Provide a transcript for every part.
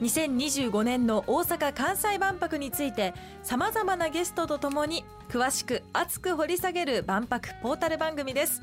2025年の大阪・関西万博についてさまざまなゲストとともに詳しく熱く掘り下げる万博ポータル番組です。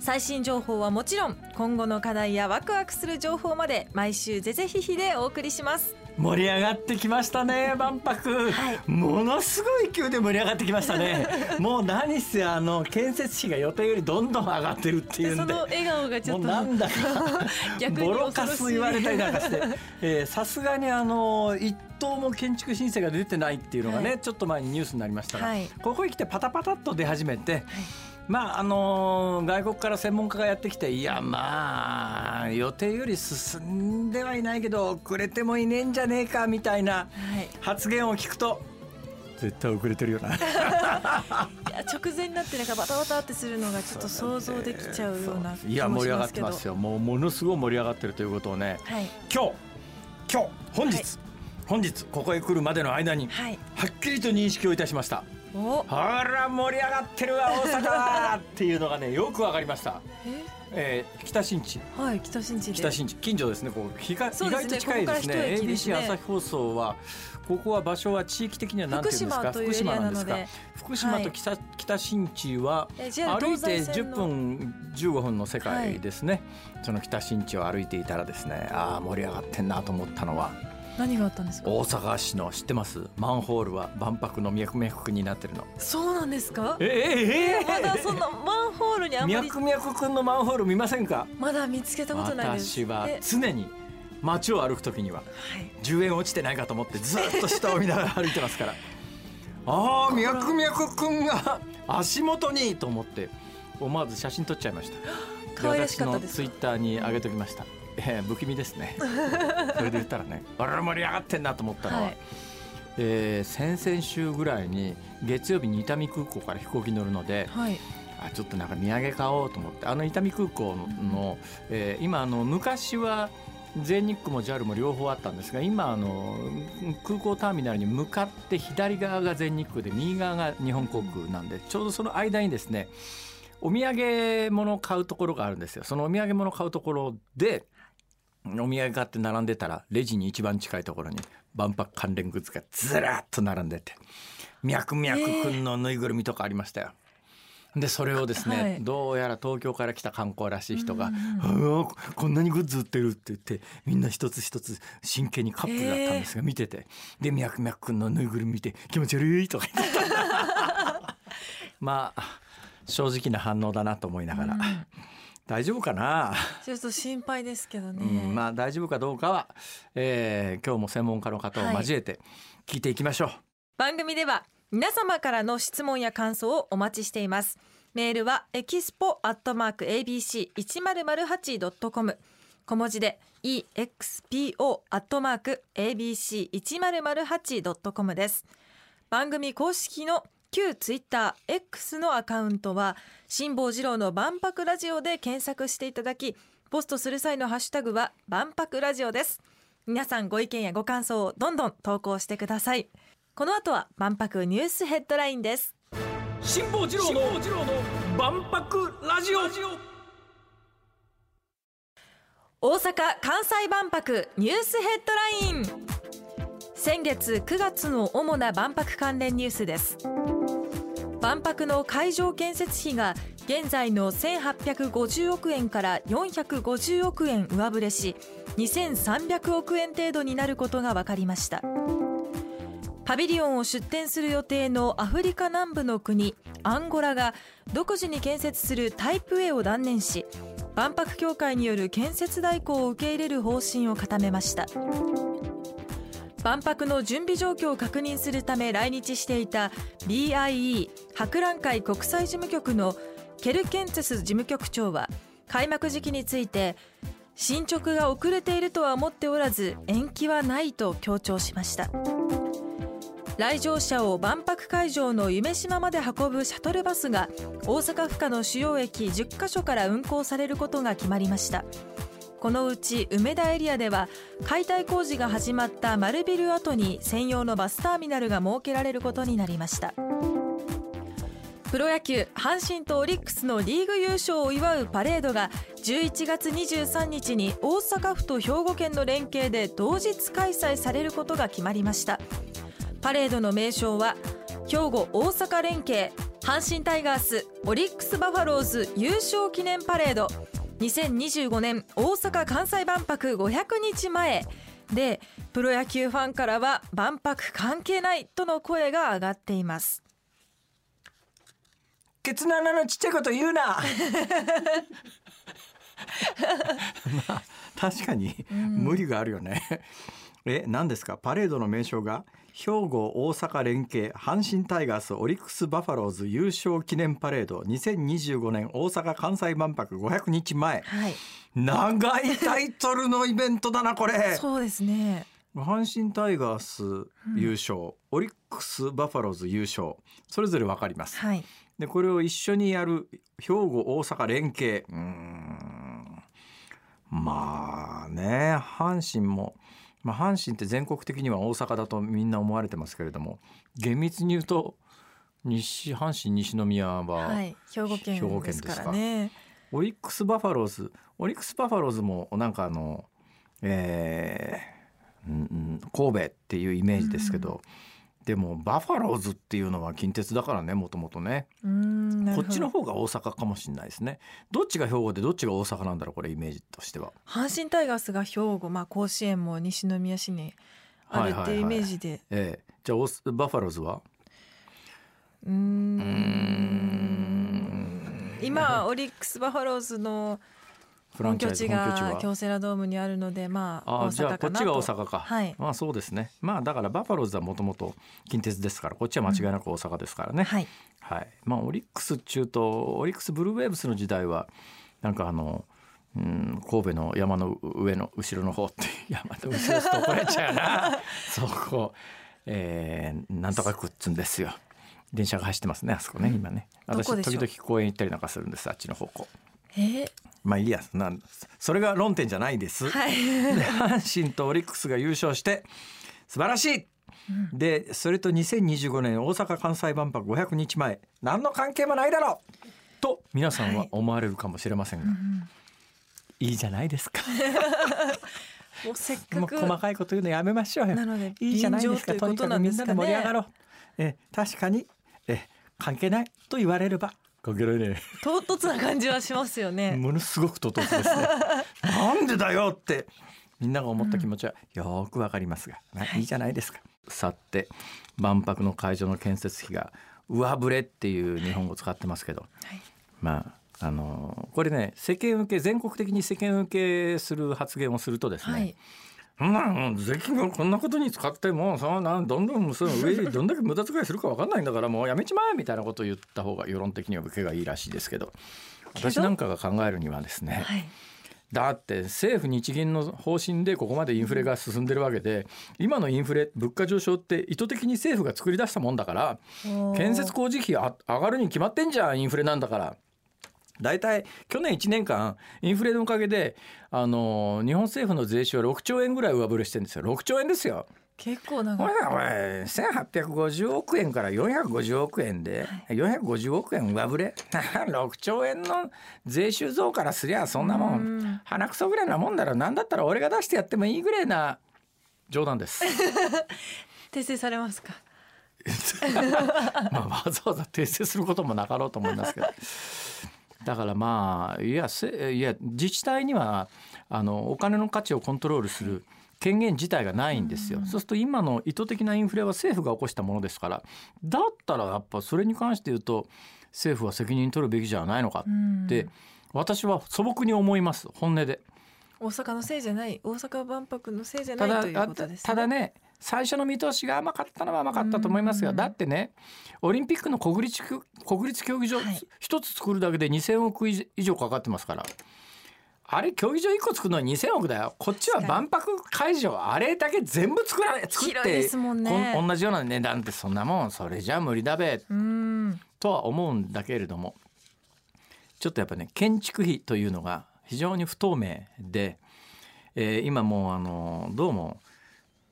最新情報はもちろん今後の課題やワクワクする情報まで毎週ぜぜひひでお送りします。盛り上がってきましたね万博、はい。ものすごい勢いで盛り上がってきましたね。もう何せあの建設費が予定よりどんどん上がってるっていうんでその笑顔がちょっともうなんだか 逆にボロカス言われたりなんかしてえーさすがにあの一棟も建築申請が出てないっていうのがね、はい。ちょっと前にニュースになりましたが、はい。ここへ来てパタパタっと出始めて、まああのー外国から専門家がやってきていやまあ予定より進んではいないけど遅れてもいねえんじゃねえかみたいなはい。発言を聞くと絶対遅れてるよな。いや直前になってなんかバタバタってするのがちょっと想像できちゃうような気もしますけど。いや盛り上がってますよ。もうものすごい盛り上がってるということをねはい。今日今日本日、はい。本日ここへ来るまでの間にはい。はっきりと認識をいたしました。おほら盛り上がってるわ大阪だっていうのがねよくわかりました、え？えー、北新地。はい北新地で。北新地。近所ですねこう日が、ね意外と近いですね。すね。ABC 朝日放送はここは場所は地域的には何ていうんですか？福島なので。福島と北,、北新地は歩いて東西線10の分15分の世界ですね、その北新地を歩いていたらですねああ盛り上がってんなと思ったのは何があったんですか？大阪市の知ってます？マンホールは万博の脈々くんになってるの。そうなんですか？えええまだそんなマンホールにあんまり脈々くんのマンホール見ませんか？まだ見つけたことないです。私はえ常に街を歩くときにははい。10円落ちてないかと思ってずっと下を見ながら歩いてますから。ああ脈々くんが足元にと思って思わず写真撮っちゃいました。可愛らしかった私のですツイッターに上げときました、えー、不気味ですね。それで言ったらねあら盛り上がってんなと思ったのは、はい。えー先々週ぐらいに月曜日に伊丹空港から飛行機乗るのではい。あちょっとなんか土産買おうと思ってあの伊丹空港の、えー今あの昔は全日空も JAL も両方あったんですが今あの空港ターミナルに向かって左側が全日空で右側が日本航空なんでちょうどその間にですねお土産物を買うところがあるんですよ。そのお土産物を買うところでお土産買って並んでたらレジに一番近いところに万博関連グッズがずらっと並んでて脈々くんのぬいぐるみとかありましたよ。でそれをですね、はい。どうやら東京から来た観光らしい人がうん「うわこんなにグッズ売ってる」って言ってみんな一つ一つ真剣にカップルだったんですが見てて。で脈々くんのぬいぐるみ見て「気持ち悪い」とか言って。まあ正直な反応だなと思いながら、うん大丈夫かな、ちょっと心配ですけどね、うん、まあ大丈夫かどうかは、えー今日も専門家の方を交えて聞いていきましょう。番組では皆様からの質問や感想をお待ちしています。メールはエキスポアットマーク ABC1008.com 小文字で EXPO アットマーク ABC1008.com です。番組公式の旧ツイッター X のアカウントは辛坊治郎の万博ラジオで検索していただきポストする際のハッシュタグは万博ラジオです。皆さんご意見やご感想をどんどん投稿してください。この後は万博ニュースヘッドラインです。辛坊治郎の万博ラジオ。大阪・関西万博ニュースヘッドライン先月9月の主な万博関連ニュースです。万博の会場建設費が現在の1850億円から450億円上振れし2300億円程度になることが分かりました。パビリオンを出展する予定のアフリカ南部の国アンゴラが独自に建設するタイプ A を断念し万博協会による建設代行を受け入れる方針を固めました。万博の準備状況を確認するため来日していた BIE 博覧会国際事務局のケルケンツェス事務局長は開幕時期について進捗が遅れているとは思っておらず延期はないと強調しました。来場者を万博会場の夢島まで運ぶシャトルバスが大阪府下の主要駅10カ所から運行されることが決まりました。このうち梅田エリアでは解体工事が始まった丸ビル跡に専用のバスターミナルが設けられることになりました。プロ野球阪神とオリックスのリーグ優勝を祝うパレードが11月23日に大阪府と兵庫県の連携で同日開催されることが決まりました。パレードの名称は兵庫大阪連携阪神タイガースオリックスバファローズ優勝記念パレード。2025年大阪・関西万博500日前。でプロ野球ファンからは万博関係ないとの声が上がっています。ケツの穴のちっちゃいこと言うな。まあ確かに無理があるよね、え何ですか？パレードの名称が兵庫大阪連携阪神タイガースオリックスバファローズ優勝記念パレード2025年大阪・関西万博500日前、はい、長いタイトルのイベントだなこれ。そうですね。阪神タイガース優勝、うん、オリックスバファローズ優勝それぞれ分かります、はい、でこれを一緒にやる兵庫大阪連携。うん。まあね阪神もまあ、阪神って全国的には大阪だとみんな思われてますけれども厳密に言うと西阪神西宮は、はい、兵庫県ですからね。オリックス・バファローズオリックス・バファローズもなんかあの、えー、うん、神戸っていうイメージですけど、でもバファローズっていうのは近鉄だからねもともとね。こっちの方が大阪かもしれないですね。どっちが兵庫でどっちが大阪なんだろうこれイメージとしては。阪神タイガースが兵庫、まあ、甲子園も西宮市にあるっていうイメージで、はいはいはい、ええ、じゃあバファローズは？うん。今オリックス・バファローズの本拠地が京セラドームにあるのでまああじゃあこっちが大阪か、はい、まあそうですね。まあだからバファローズはもともと近鉄ですからこっちは間違いなく大阪ですからね、うん、はい、はい、まあオリックス中とオリックスブルーウェーブスの時代はなんかあのうん、神戸の山の上の後ろの方って 山の後ろですと怒られちゃうな。そこ、えー、なんとかくっつんですよ。電車が走ってますねあそこね、今ね。私時々公園行ったりなんかするんですあっちの方向え？ー、まあいいやなそれが論点じゃないです、はい、で阪神とオリックスが優勝して素晴らしい、うん、でそれと2025年大阪・関西万博500日前。何の関係もないだろう。と皆さんは思われるかもしれませんが、はい、いいじゃないですか。もうせっかく。細かいこと言うのやめましょうよ。いいじゃないですか。とにかくみんなで盛り上がろう。え確かに。え関係ないと言われればかけられね唐突な感じはしますよね。ものすごく唐突ですね。なんでだよって。みんなが思った気持ちはよくわかりますが、まあ、いいじゃないですか、さて万博の会場の建設費が上振れっていう日本語を使ってますけど、はい、まああのこれね世間受け全国的に世間受けする発言をするとですね、はいそん。な税金をこんなことに使ってもそなどんどんその上にどんだけ無駄遣いするか分かんないんだからもうやめちまえみたいなことを言った方が世論的には受けがいいらしいですけど私なんかが考えるにはですね、はい、だって政府日銀の方針でここまでインフレが進んでるわけで今のインフレ物価上昇って意図的に政府が作り出したもんだから建設工事費上がるに決まってんじゃんインフレなんだから。大体去年1年間インフレのおかげであの日本政府の税収は6兆円ぐらい上振れしてるんですよ6兆円ですよ。結構長い。これ1850億円から450億円で、はい、450億円上振れ 6兆円の税収増からすりゃそんなもん鼻くそぐらいなもんだろなんだったら俺が出してやってもいいぐらいな冗談です。訂正されますか？まあわざわざ訂正することもなかろうと思いますけど。だからまあいやいや自治体にはあのお金の価値をコントロールする権限自体がないんですよ、そうすると今の意図的なインフレは政府が起こしたものですからだったらやっぱそれに関して言うと政府は責任取るべきじゃないのかって私は素朴に思います。本音で。大阪のせいじゃない大阪万博のせいじゃないということです、ね、ただね最初の見通しが甘かったのは甘かったと思いますがだってねオリンピックの国立国立競技場一、つ作るだけで2,000億以上かかってますから。あれ競技場1個作るのに2000億だよ。こっちは万博会場あれだけ全部作られ作って広いですもんね。同じような値段ってそんなもん。それじゃ無理だべ。うん。とは思うんだけれども。ちょっとやっぱね建築費というのが非常に不透明で、えー今もうあのどうもに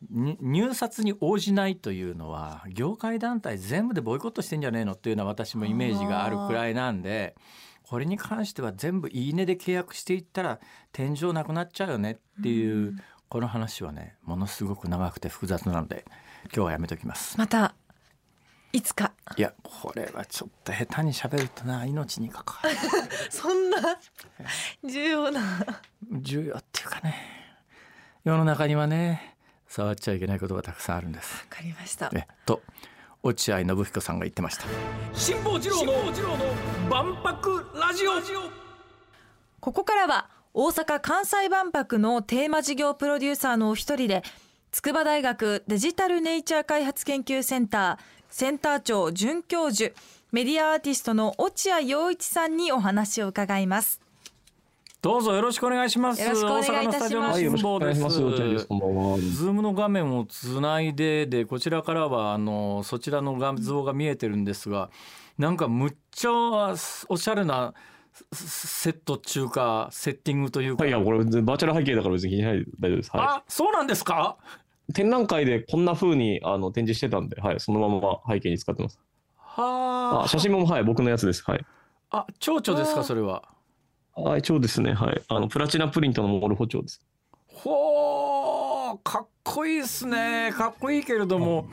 入札に応じないというのは業界団体全部でボイコットしてんじゃねえのっていうのは私もイメージがあるくらいなんでこれに関しては全部いいねで契約していったら天井なくなっちゃうよねっていうこの話はねものすごく長くて複雑なので今日はやめときます。またいつか。いやこれはちょっと下手に喋るとな命に関わる。そんな重要な。重要っていうかね世の中にはね触っちゃいけないことがたくさんあるんです。わかりました。ね、と落合信彦さんが言ってました。辛坊治郎の万博ラジオ。ここからは大阪・関西万博のテーマ事業プロデューサーのお一人で筑波大学デジタルネイチャー開発研究センターセンター長准教授メディアアーティストの落合陽一さんにお話を伺いますどうぞよろしくお願いしますよろしくお願いいたします大阪のスタジオのはい、ます。 Zoom の画面をつないででこちらからはあのそちらの画像が見えてるんですがなんかむっちゃおしゃれなセット中かセッティングというか、はい、いや、これバーチャル背景だから別に気にしないで大丈夫です。はあそうなんですか？い。展覧会でこんな風にあの展示してたんで、はい、そのまま背景に使ってます。はあ、写真もはい、僕のやつです。はい。ああ蝶々ですかそれは？あ、一応ですね、はい。あのプラチナプリントのモルフォチョウです。ほーかっこいいですね。かっこいいけれども、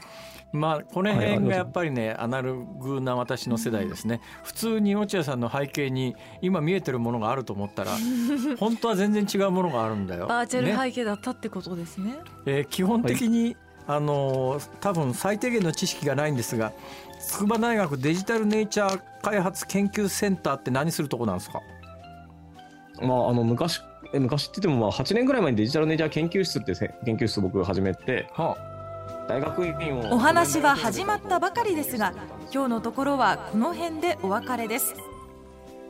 まあこの辺がやっぱりねアナログな私の世代ですね。普通に落合さんの背景に今見えてるものがあると思ったら 本当は全然違うものがあるんだよ。バーチャルね背景だったってことですね。えー基本的に、あのー多分最低限の知識がないんですが筑波大学デジタルネイチャー開発研究センターって何するとこなんですか？まあ、あの昔、え昔って言っても、まあ、8年ぐらい前にデジタルネイチャー研究室ってせ研究室を僕が始めて、は大学院を。お話は始まったばかりですが今日のところはこの辺でお別れです。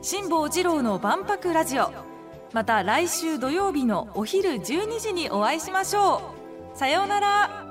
辛坊治郎の万博ラジオ。また来週土曜日のお昼12時にお会いしましょう。さようなら